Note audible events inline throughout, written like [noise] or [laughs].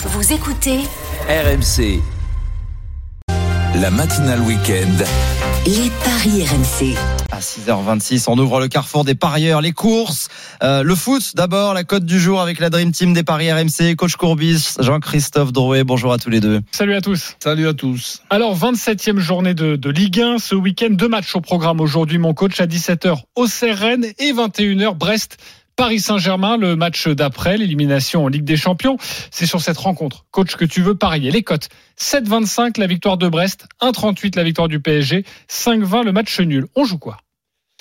Vous écoutez RMC. La matinale week-end. les paris RMC. À 6h26, on ouvre le carrefour des parieurs, les courses, euh, le foot d'abord, la cote du jour avec la Dream Team des paris RMC, coach Courbis, Jean-Christophe Drouet, bonjour à tous les deux. Salut à tous. Salut à tous. Alors, 27e journée de, de Ligue 1. Ce week-end, deux matchs au programme aujourd'hui, mon coach, à 17h, Auxerre Rennes et 21h, Brest. Paris Saint-Germain, le match d'après, l'élimination en Ligue des Champions. C'est sur cette rencontre, coach, que tu veux parier. Les cotes 7,25 la victoire de Brest, 1,38 la victoire du PSG, 5,20 le match nul. On joue quoi?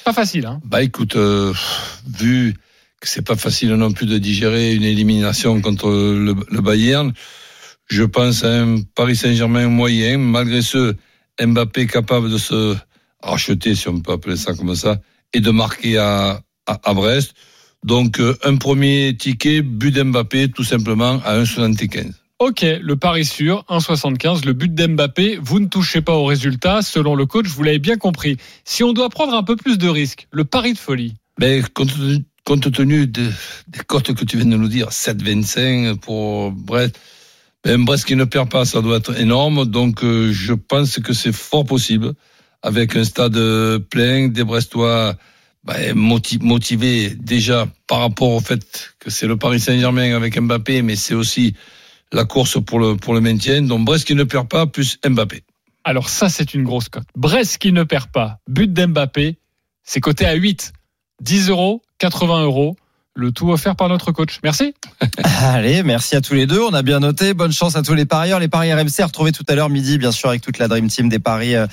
Pas facile, hein Bah écoute, euh, vu que c'est pas facile non plus de digérer une élimination contre le, Bayern, je pense à un Paris Saint-Germain moyen, malgré ce Mbappé capable de se racheter, si on peut appeler ça comme ça, et de marquer à Brest. Donc euh, un premier ticket, but d'Mbappé, tout simplement à 1,75. Ok, le pari sûr, 1,75, le but d'Mbappé. Vous ne touchez pas au résultat, selon le coach, vous l'avez bien compris. Si on doit prendre un peu plus de risques, le pari de folie. Mais compte, tenu- compte tenu de- des cotes que tu viens de nous dire, 7,25 pour Brest, ben Brest qui ne perd pas, ça doit être énorme. Donc euh, je pense que c'est fort possible, avec un stade plein, des Brestois ben, moti- motivés déjà par rapport au fait que c'est le Paris Saint-Germain avec Mbappé, mais c'est aussi la course pour le, pour le maintien. Donc Brest qui ne perd pas, plus Mbappé. Alors ça, c'est une grosse cote. Brest qui ne perd pas, but d'Mbappé, c'est coté à 8. 10 euros, 80 euros. Le tout offert par notre coach. Merci. [laughs] Allez, merci à tous les deux, on a bien noté, bonne chance à tous les parieurs, les paris RMC à retrouver tout à l'heure midi, bien sûr, avec toute la Dream Team des paris euh,